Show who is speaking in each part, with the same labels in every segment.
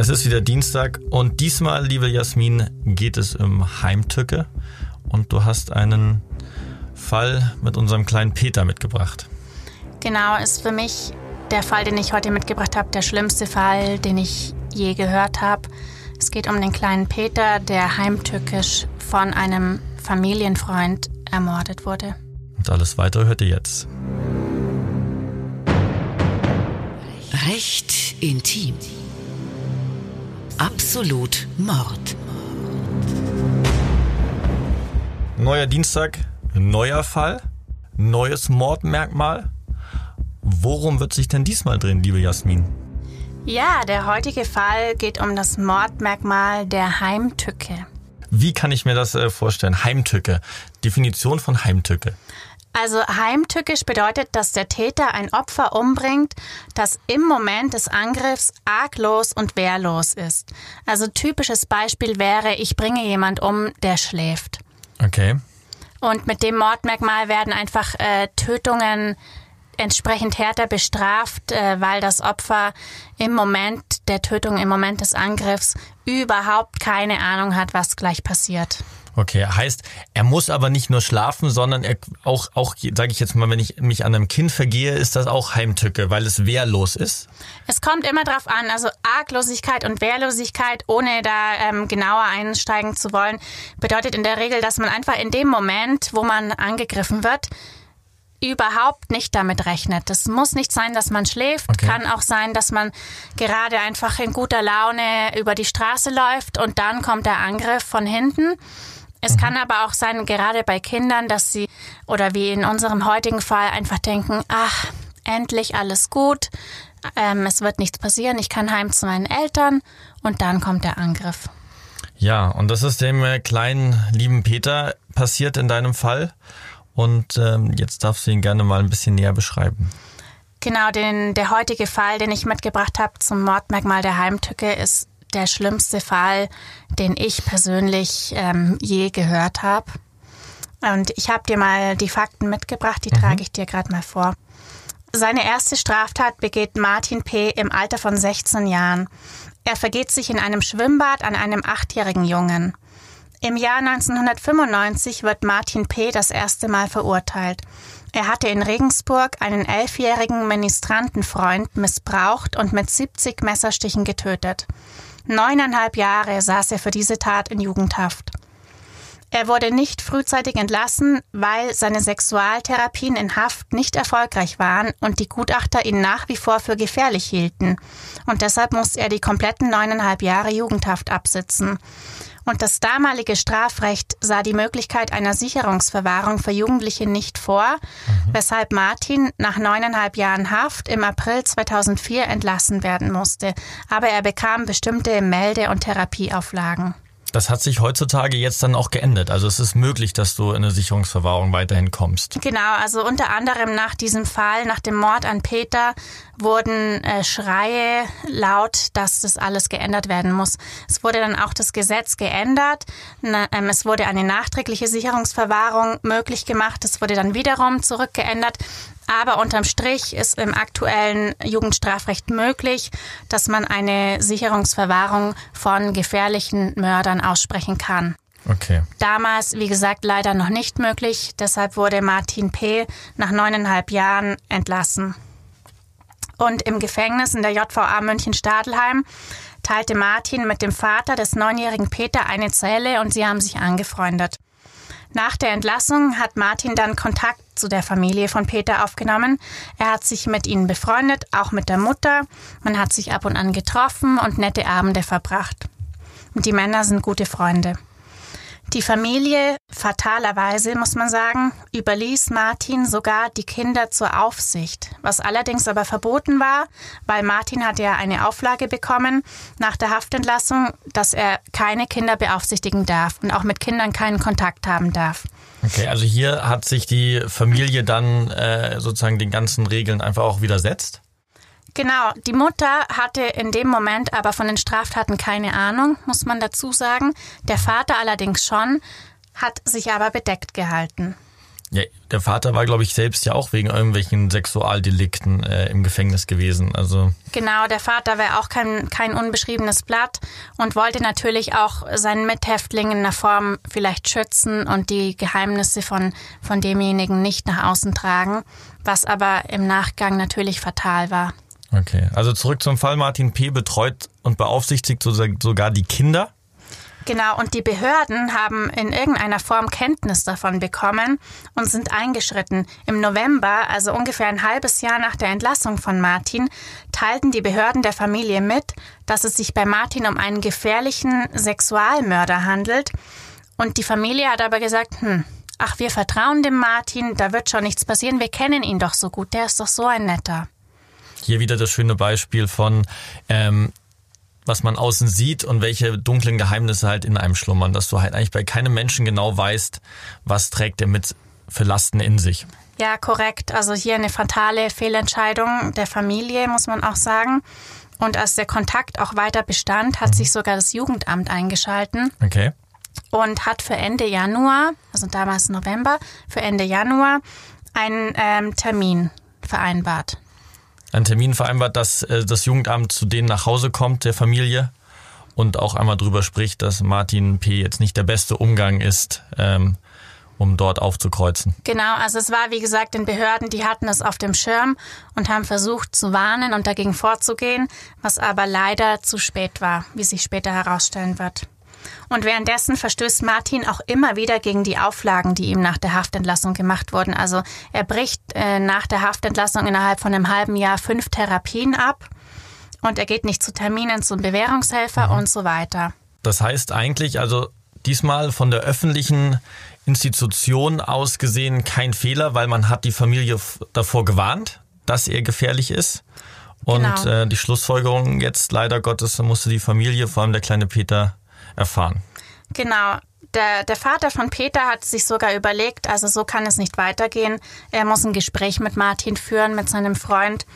Speaker 1: Es ist wieder Dienstag und diesmal, liebe Jasmin, geht es um Heimtücke und du hast einen Fall mit unserem kleinen Peter mitgebracht.
Speaker 2: Genau, ist für mich der Fall, den ich heute mitgebracht habe, der schlimmste Fall, den ich je gehört habe. Es geht um den kleinen Peter, der heimtückisch von einem Familienfreund ermordet wurde.
Speaker 1: Und alles weitere hört ihr jetzt.
Speaker 3: Recht intim. Absolut Mord.
Speaker 1: Neuer Dienstag, neuer Fall, neues Mordmerkmal. Worum wird sich denn diesmal drehen, liebe Jasmin?
Speaker 2: Ja, der heutige Fall geht um das Mordmerkmal der Heimtücke.
Speaker 1: Wie kann ich mir das äh, vorstellen? Heimtücke. Definition von Heimtücke.
Speaker 2: Also heimtückisch bedeutet, dass der Täter ein Opfer umbringt, das im Moment des Angriffs arglos und wehrlos ist. Also typisches Beispiel wäre, ich bringe jemand um, der schläft.
Speaker 1: Okay.
Speaker 2: Und mit dem Mordmerkmal werden einfach äh, Tötungen entsprechend härter bestraft, äh, weil das Opfer im Moment der Tötung, im Moment des Angriffs überhaupt keine Ahnung hat, was gleich passiert.
Speaker 1: Okay, heißt, er muss aber nicht nur schlafen, sondern er auch, auch sage ich jetzt mal, wenn ich mich an einem Kind vergehe, ist das auch Heimtücke, weil es wehrlos ist?
Speaker 2: Es kommt immer drauf an, also Arglosigkeit und Wehrlosigkeit, ohne da ähm, genauer einsteigen zu wollen, bedeutet in der Regel, dass man einfach in dem Moment, wo man angegriffen wird, überhaupt nicht damit rechnet. Es muss nicht sein, dass man schläft, okay. kann auch sein, dass man gerade einfach in guter Laune über die Straße läuft und dann kommt der Angriff von hinten. Es mhm. kann aber auch sein, gerade bei Kindern, dass sie oder wie in unserem heutigen Fall einfach denken, ach, endlich alles gut, ähm, es wird nichts passieren, ich kann heim zu meinen Eltern und dann kommt der Angriff.
Speaker 1: Ja, und das ist dem äh, kleinen lieben Peter passiert in deinem Fall. Und ähm, jetzt darfst du ihn gerne mal ein bisschen näher beschreiben.
Speaker 2: Genau, den, der heutige Fall, den ich mitgebracht habe zum Mordmerkmal der Heimtücke, ist der schlimmste Fall, den ich persönlich ähm, je gehört habe. Und ich habe dir mal die Fakten mitgebracht, die mhm. trage ich dir gerade mal vor. Seine erste Straftat begeht Martin P. im Alter von 16 Jahren. Er vergeht sich in einem Schwimmbad an einem achtjährigen Jungen. Im Jahr 1995 wird Martin P. das erste Mal verurteilt. Er hatte in Regensburg einen elfjährigen Ministrantenfreund missbraucht und mit 70 Messerstichen getötet. Neuneinhalb Jahre saß er für diese Tat in Jugendhaft. Er wurde nicht frühzeitig entlassen, weil seine Sexualtherapien in Haft nicht erfolgreich waren und die Gutachter ihn nach wie vor für gefährlich hielten. Und deshalb musste er die kompletten neuneinhalb Jahre Jugendhaft absitzen. Und das damalige Strafrecht sah die Möglichkeit einer Sicherungsverwahrung für Jugendliche nicht vor, mhm. weshalb Martin nach neuneinhalb Jahren Haft im April 2004 entlassen werden musste. Aber er bekam bestimmte Melde- und Therapieauflagen.
Speaker 1: Das hat sich heutzutage jetzt dann auch geändert. Also es ist möglich, dass du in eine Sicherungsverwahrung weiterhin kommst.
Speaker 2: Genau, also unter anderem nach diesem Fall, nach dem Mord an Peter, wurden äh, Schreie laut, dass das alles geändert werden muss. Es wurde dann auch das Gesetz geändert. Na, ähm, es wurde eine nachträgliche Sicherungsverwahrung möglich gemacht. Es wurde dann wiederum zurückgeändert. Aber unterm Strich ist im aktuellen Jugendstrafrecht möglich, dass man eine Sicherungsverwahrung von gefährlichen Mördern aussprechen kann.
Speaker 1: Okay.
Speaker 2: Damals, wie gesagt, leider noch nicht möglich. Deshalb wurde Martin P. nach neuneinhalb Jahren entlassen. Und im Gefängnis in der JVA München-Stadelheim teilte Martin mit dem Vater des neunjährigen Peter eine Zelle und sie haben sich angefreundet. Nach der Entlassung hat Martin dann Kontakt zu der Familie von Peter aufgenommen. Er hat sich mit ihnen befreundet, auch mit der Mutter. Man hat sich ab und an getroffen und nette Abende verbracht. Und die Männer sind gute Freunde. Die Familie, fatalerweise muss man sagen, überließ Martin sogar die Kinder zur Aufsicht, was allerdings aber verboten war, weil Martin hat ja eine Auflage bekommen nach der Haftentlassung, dass er keine Kinder beaufsichtigen darf und auch mit Kindern keinen Kontakt haben darf.
Speaker 1: Okay, also hier hat sich die Familie dann äh, sozusagen den ganzen Regeln einfach auch widersetzt?
Speaker 2: Genau, die Mutter hatte in dem Moment aber von den Straftaten keine Ahnung, muss man dazu sagen. Der Vater allerdings schon, hat sich aber bedeckt gehalten.
Speaker 1: Ja, der Vater war, glaube ich, selbst ja auch wegen irgendwelchen Sexualdelikten äh, im Gefängnis gewesen. Also
Speaker 2: Genau, der Vater wäre auch kein, kein unbeschriebenes Blatt und wollte natürlich auch seinen Mithäftling in einer Form vielleicht schützen und die Geheimnisse von, von demjenigen nicht nach außen tragen, was aber im Nachgang natürlich fatal war.
Speaker 1: Okay, also zurück zum Fall. Martin P. betreut und beaufsichtigt sogar die Kinder.
Speaker 2: Genau, und die Behörden haben in irgendeiner Form Kenntnis davon bekommen und sind eingeschritten. Im November, also ungefähr ein halbes Jahr nach der Entlassung von Martin, teilten die Behörden der Familie mit, dass es sich bei Martin um einen gefährlichen Sexualmörder handelt. Und die Familie hat aber gesagt, hm, ach, wir vertrauen dem Martin, da wird schon nichts passieren, wir kennen ihn doch so gut, der ist doch so ein netter.
Speaker 1: Hier wieder das schöne Beispiel von, ähm, was man außen sieht und welche dunklen Geheimnisse halt in einem schlummern, dass du halt eigentlich bei keinem Menschen genau weißt, was trägt er mit für Lasten in sich.
Speaker 2: Ja, korrekt. Also hier eine fatale Fehlentscheidung der Familie, muss man auch sagen. Und als der Kontakt auch weiter bestand, hat mhm. sich sogar das Jugendamt eingeschalten.
Speaker 1: Okay.
Speaker 2: Und hat für Ende Januar, also damals November, für Ende Januar einen ähm, Termin vereinbart
Speaker 1: einen Termin vereinbart, dass äh, das Jugendamt zu denen nach Hause kommt, der Familie, und auch einmal drüber spricht, dass Martin P. jetzt nicht der beste Umgang ist, ähm, um dort aufzukreuzen.
Speaker 2: Genau, also es war wie gesagt den Behörden, die hatten es auf dem Schirm und haben versucht zu warnen und dagegen vorzugehen, was aber leider zu spät war, wie sich später herausstellen wird. Und währenddessen verstößt Martin auch immer wieder gegen die Auflagen, die ihm nach der Haftentlassung gemacht wurden. Also er bricht äh, nach der Haftentlassung innerhalb von einem halben Jahr fünf Therapien ab und er geht nicht zu Terminen zum Bewährungshelfer mhm. und so weiter.
Speaker 1: Das heißt eigentlich, also diesmal von der öffentlichen Institution aus gesehen kein Fehler, weil man hat die Familie davor gewarnt, dass er gefährlich ist. Und genau. äh, die Schlussfolgerung jetzt leider Gottes musste die Familie, vor allem der kleine Peter, erfahren.
Speaker 2: Genau. Der, der Vater von Peter hat sich sogar überlegt, also so kann es nicht weitergehen. Er muss ein Gespräch mit Martin führen, mit seinem Freund.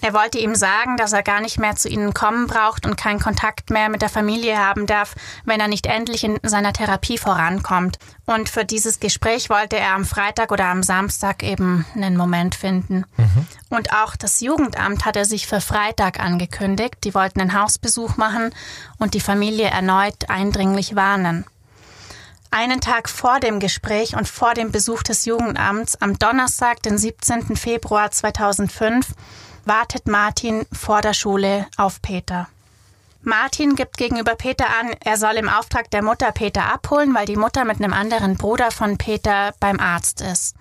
Speaker 2: Er wollte ihm sagen, dass er gar nicht mehr zu ihnen kommen braucht und keinen Kontakt mehr mit der Familie haben darf, wenn er nicht endlich in seiner Therapie vorankommt. Und für dieses Gespräch wollte er am Freitag oder am Samstag eben einen Moment finden. Mhm. Und auch das Jugendamt hat er sich für Freitag angekündigt. Die wollten einen Hausbesuch machen und die Familie erneut eindringlich warnen. Einen Tag vor dem Gespräch und vor dem Besuch des Jugendamts am Donnerstag, den 17. Februar 2005, wartet Martin vor der Schule auf Peter. Martin gibt gegenüber Peter an, er soll im Auftrag der Mutter Peter abholen, weil die Mutter mit einem anderen Bruder von Peter beim Arzt ist.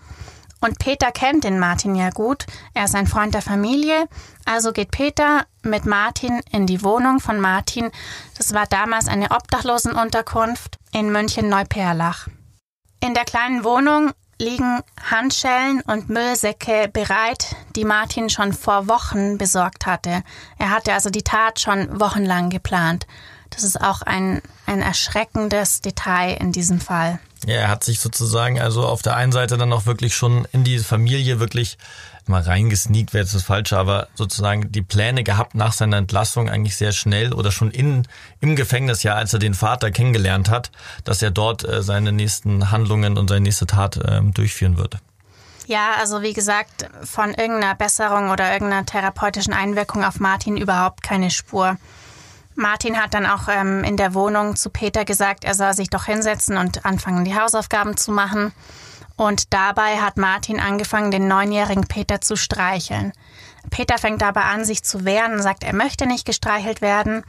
Speaker 2: Und Peter kennt den Martin ja gut, er ist ein Freund der Familie, also geht Peter mit Martin in die Wohnung von Martin. Das war damals eine Obdachlosenunterkunft in München-Neuperlach. In der kleinen Wohnung liegen Handschellen und Müllsäcke bereit, die Martin schon vor Wochen besorgt hatte. Er hatte also die Tat schon wochenlang geplant. Das ist auch ein, ein erschreckendes Detail in diesem Fall.
Speaker 1: Ja, er hat sich sozusagen also auf der einen Seite dann auch wirklich schon in die Familie wirklich mal reingesneakt wäre jetzt das Falsche, aber sozusagen die Pläne gehabt nach seiner Entlassung eigentlich sehr schnell oder schon in, im Gefängnis, ja, als er den Vater kennengelernt hat, dass er dort äh, seine nächsten Handlungen und seine nächste Tat äh, durchführen würde.
Speaker 2: Ja, also wie gesagt, von irgendeiner Besserung oder irgendeiner therapeutischen Einwirkung auf Martin überhaupt keine Spur. Martin hat dann auch ähm, in der Wohnung zu Peter gesagt, er soll sich doch hinsetzen und anfangen, die Hausaufgaben zu machen. Und dabei hat Martin angefangen, den neunjährigen Peter zu streicheln. Peter fängt aber an, sich zu wehren und sagt, er möchte nicht gestreichelt werden.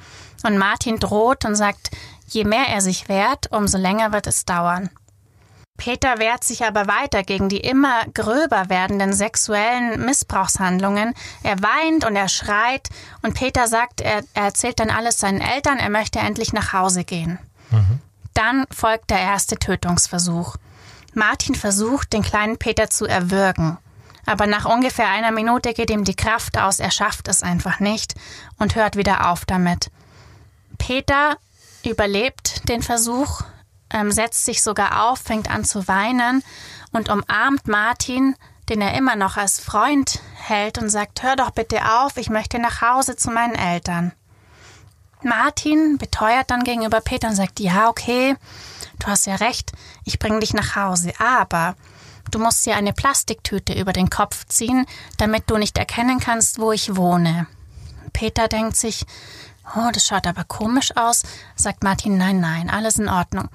Speaker 2: Und Martin droht und sagt, je mehr er sich wehrt, umso länger wird es dauern. Peter wehrt sich aber weiter gegen die immer gröber werdenden sexuellen Missbrauchshandlungen. Er weint und er schreit und Peter sagt, er, er erzählt dann alles seinen Eltern, er möchte endlich nach Hause gehen. Mhm. Dann folgt der erste Tötungsversuch. Martin versucht, den kleinen Peter zu erwürgen. Aber nach ungefähr einer Minute geht ihm die Kraft aus, er schafft es einfach nicht und hört wieder auf damit. Peter überlebt den Versuch, ähm, setzt sich sogar auf, fängt an zu weinen und umarmt Martin, den er immer noch als Freund hält und sagt, hör doch bitte auf, ich möchte nach Hause zu meinen Eltern. Martin beteuert dann gegenüber Peter und sagt, ja, okay, du hast ja recht, ich bringe dich nach Hause, aber du musst dir eine Plastiktüte über den Kopf ziehen, damit du nicht erkennen kannst, wo ich wohne. Peter denkt sich, oh, das schaut aber komisch aus. Sagt Martin, nein, nein, alles in Ordnung.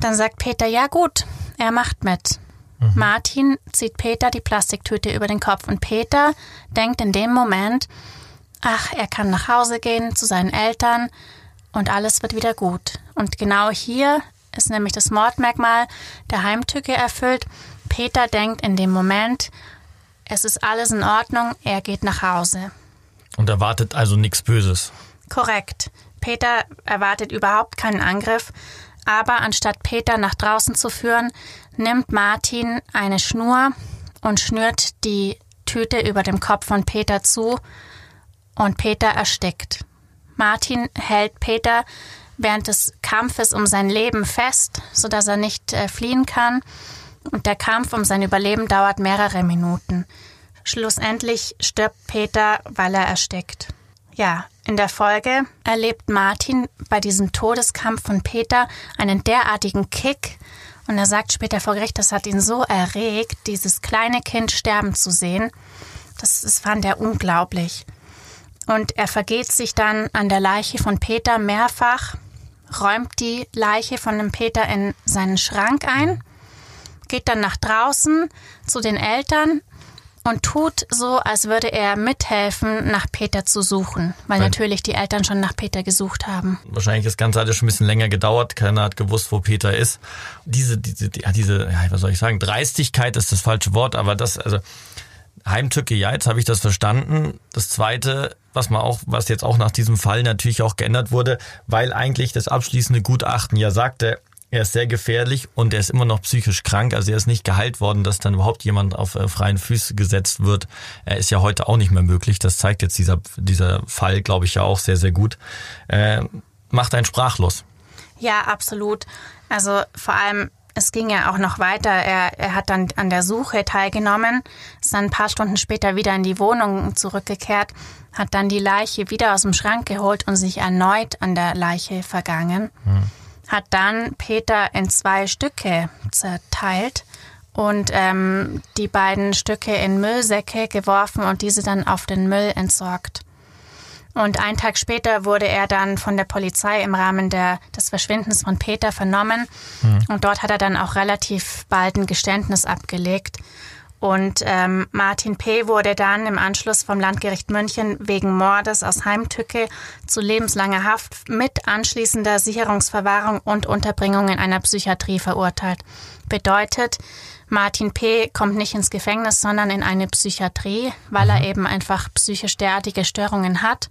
Speaker 2: Dann sagt Peter, ja gut, er macht mit. Mhm. Martin zieht Peter die Plastiktüte über den Kopf und Peter denkt in dem Moment, ach, er kann nach Hause gehen zu seinen Eltern und alles wird wieder gut. Und genau hier ist nämlich das Mordmerkmal der Heimtücke erfüllt. Peter denkt in dem Moment, es ist alles in Ordnung, er geht nach Hause.
Speaker 1: Und erwartet also nichts Böses.
Speaker 2: Korrekt. Peter erwartet überhaupt keinen Angriff, aber anstatt Peter nach draußen zu führen, nimmt Martin eine Schnur und schnürt die Tüte über dem Kopf von Peter zu und Peter erstickt. Martin hält Peter während des Kampfes um sein Leben fest, sodass er nicht äh, fliehen kann. Und der Kampf um sein Überleben dauert mehrere Minuten. Schlussendlich stirbt Peter, weil er erstickt. Ja, in der Folge erlebt Martin bei diesem Todeskampf von Peter einen derartigen Kick und er sagt später vor Gericht, das hat ihn so erregt, dieses kleine Kind sterben zu sehen. Das, das fand er unglaublich. Und er vergeht sich dann an der Leiche von Peter mehrfach, räumt die Leiche von dem Peter in seinen Schrank ein, geht dann nach draußen zu den Eltern und tut so, als würde er mithelfen, nach Peter zu suchen, weil, weil natürlich die Eltern schon nach Peter gesucht haben.
Speaker 1: Wahrscheinlich das Ganze hat ja schon ein bisschen länger gedauert. Keiner hat gewusst, wo Peter ist. Diese, diese, ja, diese, ja, was soll ich sagen? Dreistigkeit ist das falsche Wort, aber das, also Heimtücke, ja, jetzt habe ich das verstanden. Das zweite, was man auch, was jetzt auch nach diesem Fall natürlich auch geändert wurde, weil eigentlich das abschließende Gutachten ja sagte, er ist sehr gefährlich und er ist immer noch psychisch krank. Also er ist nicht geheilt worden, dass dann überhaupt jemand auf äh, freien Füße gesetzt wird. Er ist ja heute auch nicht mehr möglich. Das zeigt jetzt dieser, dieser Fall, glaube ich, ja auch sehr, sehr gut. Äh, macht einen sprachlos.
Speaker 2: Ja, absolut. Also vor allem, es ging ja auch noch weiter. Er, er hat dann an der Suche teilgenommen, ist dann ein paar Stunden später wieder in die Wohnung zurückgekehrt, hat dann die Leiche wieder aus dem Schrank geholt und sich erneut an der Leiche vergangen. Hm hat dann Peter in zwei Stücke zerteilt und ähm, die beiden Stücke in Müllsäcke geworfen und diese dann auf den Müll entsorgt. Und einen Tag später wurde er dann von der Polizei im Rahmen der, des Verschwindens von Peter vernommen. Mhm. Und dort hat er dann auch relativ bald ein Geständnis abgelegt. Und ähm, Martin P. wurde dann im Anschluss vom Landgericht München wegen Mordes aus Heimtücke zu lebenslanger Haft mit anschließender Sicherungsverwahrung und Unterbringung in einer Psychiatrie verurteilt. Bedeutet, Martin P. kommt nicht ins Gefängnis, sondern in eine Psychiatrie, weil er mhm. eben einfach psychisch derartige Störungen hat.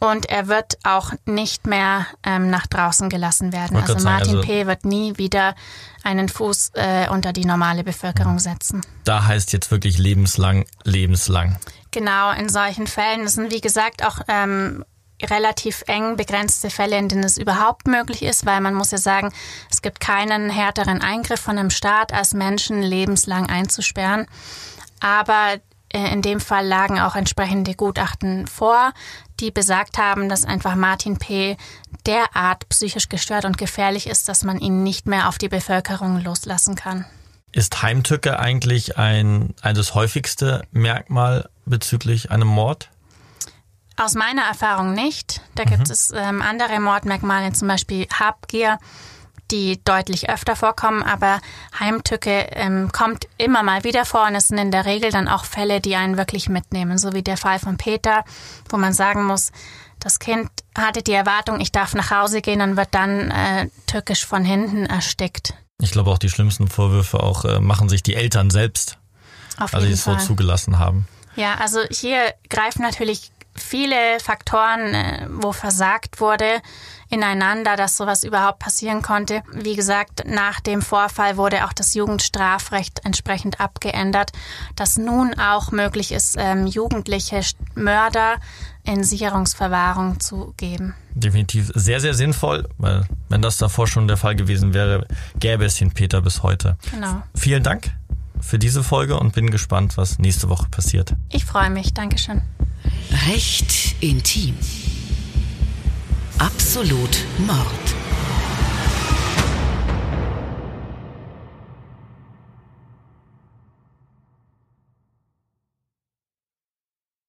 Speaker 2: Und er wird auch nicht mehr ähm, nach draußen gelassen werden. Also Martin also P. wird nie wieder einen Fuß äh, unter die normale Bevölkerung setzen.
Speaker 1: Da heißt jetzt wirklich lebenslang, lebenslang.
Speaker 2: Genau, in solchen Fällen. Das sind wie gesagt auch ähm, relativ eng begrenzte Fälle, in denen es überhaupt möglich ist, weil man muss ja sagen, es gibt keinen härteren Eingriff von einem Staat, als Menschen lebenslang einzusperren. Aber in dem Fall lagen auch entsprechende Gutachten vor, die besagt haben, dass einfach Martin P. derart psychisch gestört und gefährlich ist, dass man ihn nicht mehr auf die Bevölkerung loslassen kann.
Speaker 1: Ist Heimtücke eigentlich ein, ein das häufigste Merkmal bezüglich einem Mord?
Speaker 2: Aus meiner Erfahrung nicht. Da mhm. gibt es ähm, andere Mordmerkmale, zum Beispiel Habgier die deutlich öfter vorkommen, aber Heimtücke ähm, kommt immer mal wieder vor und es sind in der Regel dann auch Fälle, die einen wirklich mitnehmen, so wie der Fall von Peter, wo man sagen muss, das Kind hatte die Erwartung, ich darf nach Hause gehen und wird dann äh, tückisch von hinten erstickt.
Speaker 1: Ich glaube auch die schlimmsten Vorwürfe auch äh, machen sich die Eltern selbst, Auf also die es so zugelassen haben.
Speaker 2: Ja, also hier greifen natürlich viele Faktoren, äh, wo versagt wurde ineinander, dass sowas überhaupt passieren konnte. Wie gesagt, nach dem Vorfall wurde auch das Jugendstrafrecht entsprechend abgeändert, dass nun auch möglich ist, ähm, jugendliche Mörder in Sicherungsverwahrung zu geben.
Speaker 1: Definitiv sehr, sehr sinnvoll, weil wenn das davor schon der Fall gewesen wäre, gäbe es den Peter bis heute. Genau. Vielen Dank für diese Folge und bin gespannt, was nächste Woche passiert.
Speaker 2: Ich freue mich. Dankeschön.
Speaker 3: Recht intim. Absolut Mord.